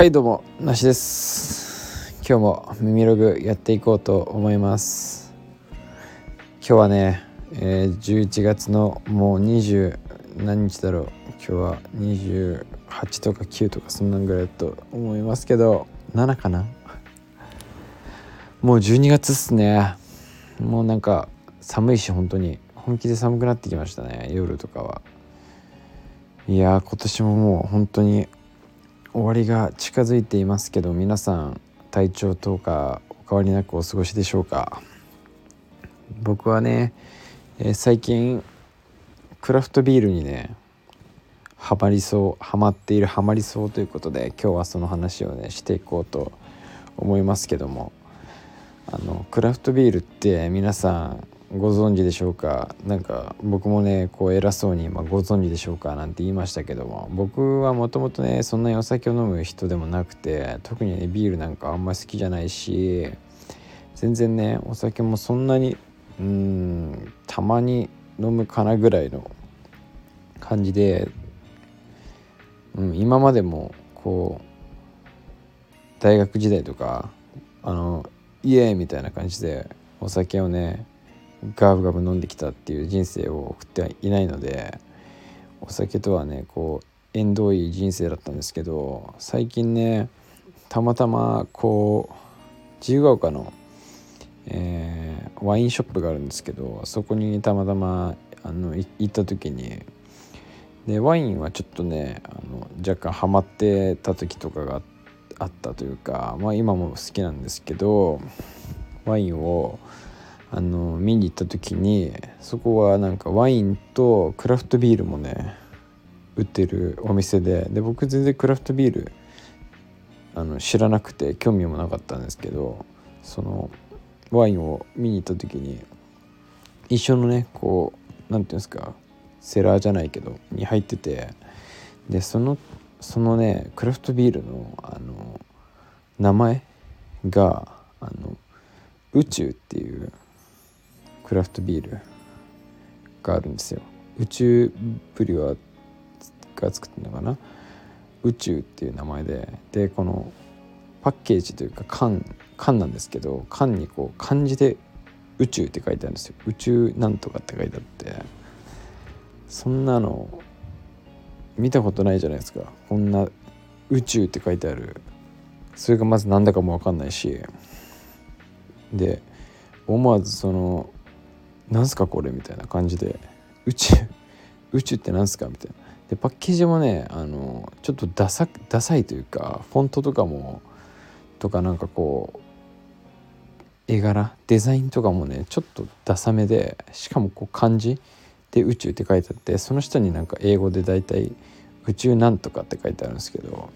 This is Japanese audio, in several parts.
はいどうもなしです。今日も耳ログやっていこうと思います。今日はね、えー、11月のもう20何日だろう。今日は28とか9とかそんなんぐらいだと思いますけど7かな。もう12月っすね。もうなんか寒いし本当に。本気で寒くなってきましたね夜とかは。いや今年ももう本当に終わりが近づいていますけど皆さん体調とかお変わりなくお過ごしでしょうか？僕はね、えー、最近クラフトビールにねハマりそうハマっているハマりそうということで今日はその話をねしていこうと思いますけどもあのクラフトビールって皆さんご存知でしょうか？なんか僕もねこう偉そうに、まあ、ご存知でしょうか？なんて言いましたけども僕はもともとねそんなにお酒を飲む人でもなくて特にねビールなんかあんまり好きじゃないし全然ねお酒もそんなにうんたまに飲むかなぐらいの感じで、うん、今までもこう大学時代とかあのイエーイみたいな感じでお酒をねガブガブ飲んできたっていう人生を送ってはいないのでお酒とはねこう縁遠い人生だったんですけど最近ねたまたまこう自由が丘の、えー、ワインショップがあるんですけどそこにたまたまあの行った時にでワインはちょっとねあの若干ハマってた時とかがあったというかまあ今も好きなんですけどワインをあの見に行った時にそこはなんかワインとクラフトビールもね売ってるお店でで僕全然クラフトビールあの知らなくて興味もなかったんですけどそのワインを見に行った時に一緒のねこう何て言うんですかセラーじゃないけどに入っててでそのそのねクラフトビールのあの名前があの宇宙っていうクラフトビールがあるんですよ。宇宙ブリュワが作ってるのかな？宇宙っていう名前ででこのパッケージというか缶缶なんですけど缶にこう漢字で宇宙って書いてあるんですよ。宇宙なんとかって書いてあってそんなの見たことないじゃないですか。こんな宇宙って書いてある。それがまず何だかも分かんないしで思わずそのなんすかこれみたいな感じで宇宙 宇宙ってなんすか？みたいな。でパッケージもねあのちょっとダサダサいというかフォントとかもとかなんかこう絵柄デザインとかもねちょっとダサめでしかもこう漢字で宇宙って書いてあってその下になんか英語で大体宇宙なんとかって書いてあるんですけど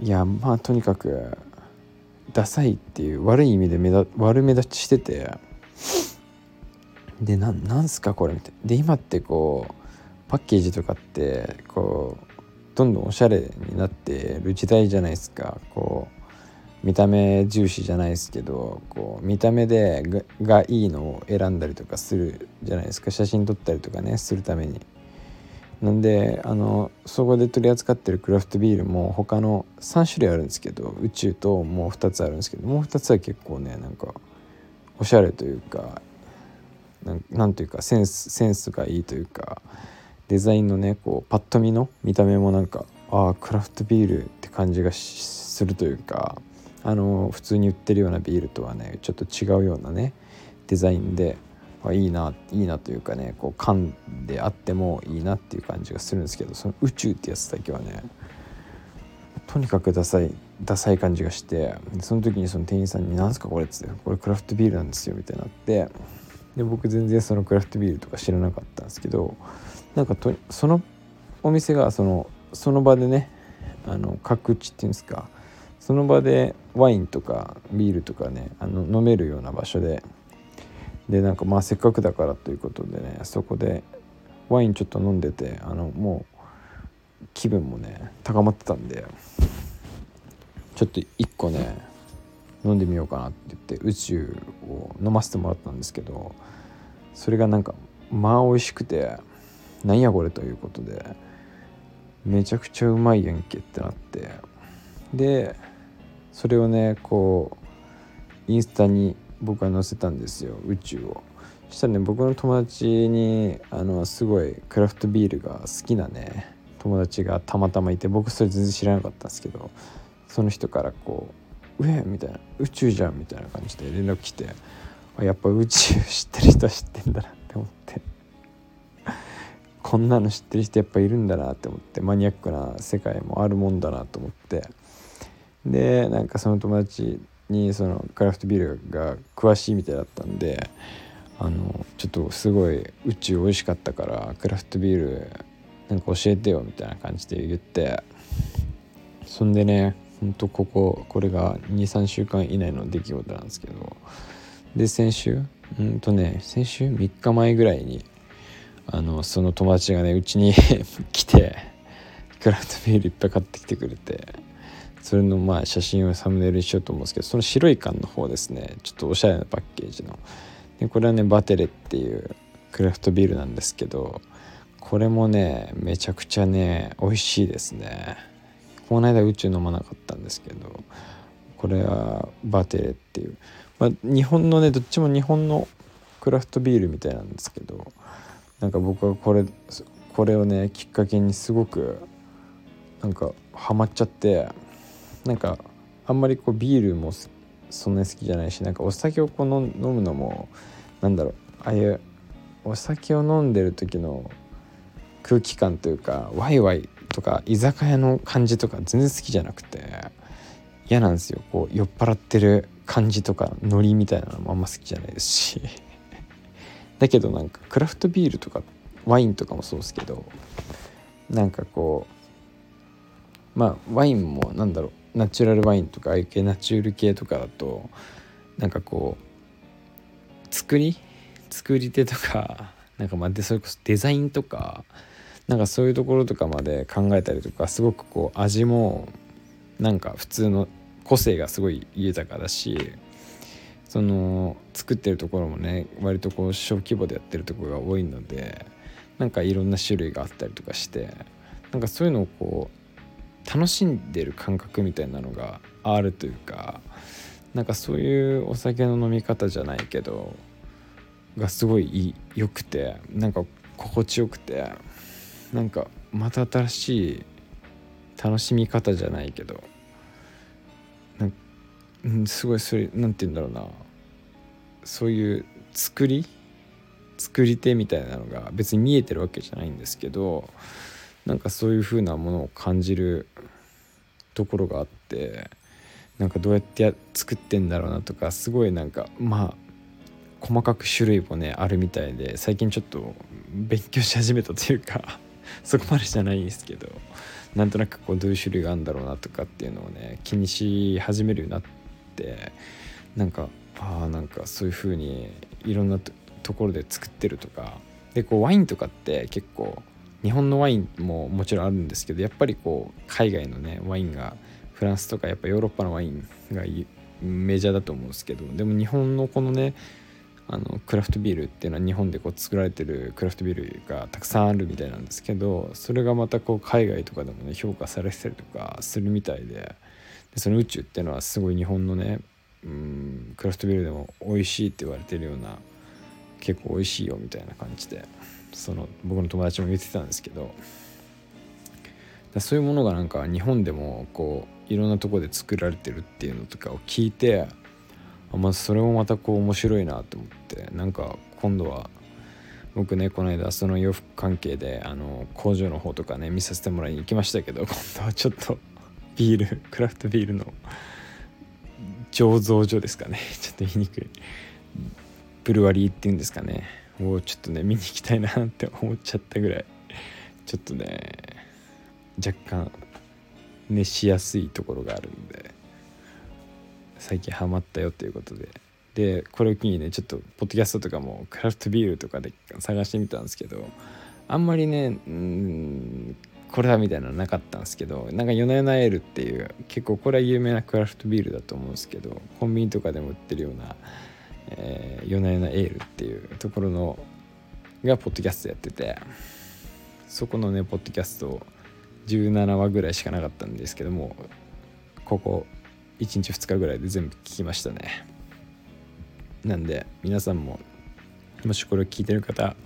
いやまあとにかくダサいっていう悪い意味で目だ悪目立ちしててでななんすかこれみたいなで今ってこうパッケージとかってこうどんどんおしゃれになってる時代じゃないですか。こう見た目重視じゃないですけどこう見た目でがいいのを選んだりとかするじゃないですか。写真撮ったりとかねするために。なんであのそこで取り扱ってるクラフトビールも他の3種類あるんですけど宇宙ともう2つあるんですけどもう2つは結構ねなんかおしゃれというかなんというかセンスセンスがいいというかデザインのねこうパッと見の見た目もなんかああクラフトビールって感じがするというかあの普通に売ってるようなビールとはねちょっと違うようなねデザインであいいないいなというかねこう缶であってもいいなっていう感じがするんですけどその宇宙ってやつだけはねとにかくダサいダサい感じがしてその時にその店員さんに「何すかこれ」っつって「これクラフトビールなんですよ」みたいになってで僕全然そのクラフトビールとか知らなかったんですけどなんかとそのお店がそのその場でねあの各地っていうんですかその場でワインとかビールとかねあの飲めるような場所ででなんかまあせっかくだからということでねそこでワインちょっと飲んでてあのもう気分もね高まってたんでちょっと1個ね飲んでみようかなって言って宇宙を飲ませてもらったんですけどそれがなんかまあ美味しくてなんやこれということでめちゃくちゃうまいやんけってなってでそれをねこうインスタに僕は載せたんですよ宇宙を。そしたらね僕の友達にあのすごいクラフトビールが好きなね友達がたまたまいて僕それ全然知らなかったんですけどその人からこう「うえ!」みたいな「宇宙じゃん」みたいな感じで連絡来てやっぱ宇宙 知ってる人は知ってんだなって思ってこんなの知ってる人やっぱいるんだなって思ってマニアックな世界もあるもんだなと思ってでなんかその友達にそのクラフトビールが詳しいみたいだったんであのちょっとすごい宇宙美味しかったからクラフトビールなんか教えてよみたいな感じで言ってそんでねほんとこここれが23週間以内の出来事なんですけど。で先週？うんとね先週？3日前ぐらいにあのその友達がねうちに 来てクラフトビールいっぱい買ってきてくれて。それのまあ写真をサムネイルにしようと思うんですけどその白い缶の方ですね。ちょっとおしゃれなパッケージの。でこれはねバテレっていうクラフトビールなんですけどこれもねめちゃくちゃね美味しいですね。この間宇宙飲まなかったんですけどこれはバテレっていう、まあ、日本のねどっちも日本のクラフトビールみたいなんですけどなんか僕はこれこれをねきっかけにすごくなんかハマっちゃってなんかあんまりこうビールもそんなに好きじゃないしなんかお酒をこう飲むのもなんだろうああいうお酒を飲んでる時の空気感というかワイワイとか居酒屋の感じとか全然好きじゃなくて嫌なんですよ。こう酔っ払ってる感じとかノリみたいなのもあんま好きじゃないですし。だけどなんかクラフトビールとかワインとかもそうですけどなんかこうまあワインもなんだろうナチュラルワインとかああいう系ナチュール系とかだとなんかこう作り作り手とかなんかまあでそれこそデザインとかなんかそういうところとかまで考えたりとかすごくこう味もなんか普通の個性がすごい豊かだしその作ってるところもね割とこう小規模でやってるところが多いのでなんかいろんな種類があったりとかしてなんかそういうのをこう楽しんでる感覚みたいなのがあるというかなんかそういうお酒の飲み方じゃないけどがすごい良くてなんか心地よくてなんかまた新しい楽しみ方じゃないけどなんすごいそれ何て言うんだろうな。そういう作り作り手みたいなのが別に見えてるわけじゃないんですけどなんかそういう風なものを感じるところがあってなんかどうやって作ってんだろうなとかすごいなんかまあ細かく種類もねあるみたいで最近ちょっと勉強し始めたというか。そこまでじゃないんですけどなんとなくこうどういう種類があるんだろうなとかっていうのをね気にし始めるようになってなんかああなんかそういう風にいろんなところで作ってるとかでこうワインとかって結構日本のワインももちろんあるんですけどやっぱりこう海外のねワインがフランスとかやっぱヨーロッパのワインがメジャーだと思うんですけどでも日本のこのねあのクラフトビールっていうのは日本でこう作られてるクラフトビールがたくさんあるみたいなんですけどそれがまたこう海外とかでもね評価されてたりとかするみたいででその宇宙っていうのはすごい日本のねうんクラフトビールでも美味しいって言われてるような結構美味しいよみたいな感じでその僕の友達も言ってたんですけどそういうものがなんか日本でもこういろんなとこで作られてるっていうのとかを聞いてまずそれもまたこう面白いなと思って。なんか今度は僕ねこの間その洋服関係であの工場の方とかね見させてもらいに行きましたけど 今度はちょっとビールクラフトビールの醸造所ですかね。ちょっと言いにくい。ブルワリーっていうんですかね。をちょっとね見に行きたいなって思っちゃったぐらい。ちょっとね若干熱しやすいところがあるんで。最近ハマったよということで。でこれを機にねちょっとポッドキャストとかもクラフトビールとかで探してみたんですけどあんまりねうんこれだみたいなのなかったんですけどなんか夜な夜なエールっていう結構これは有名なクラフトビールだと思うんですけどコンビニとかでも売ってるような、えー、夜な夜なエールっていうところのがポッドキャストやっててそこのねポッドキャスト17話ぐらいしかなかったんですけどもここ1日2日ぐらいで全部聞きましたね。なんで皆さんももしこれを聞いてる方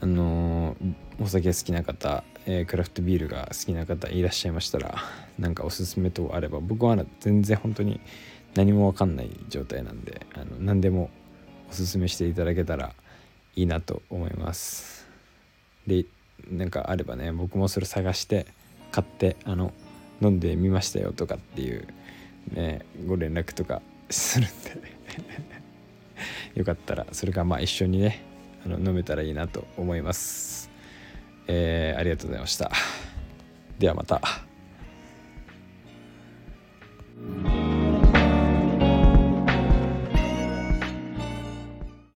あのー、お酒好きな方、えー、クラフトビールが好きな方いらっしゃいましたら何かおすすめ等あれば僕は全然本当に何も分かんない状態なんであの何でもおすすめしていただけたらいいなと思います。でなんかあればね僕もそれ探して買ってあの飲んでみましたよとかっていうねご連絡とかするんで。よかったらそれがまあ一緒にねあの飲めたらいいなと思います、えー、ありがとうございました。ではまた。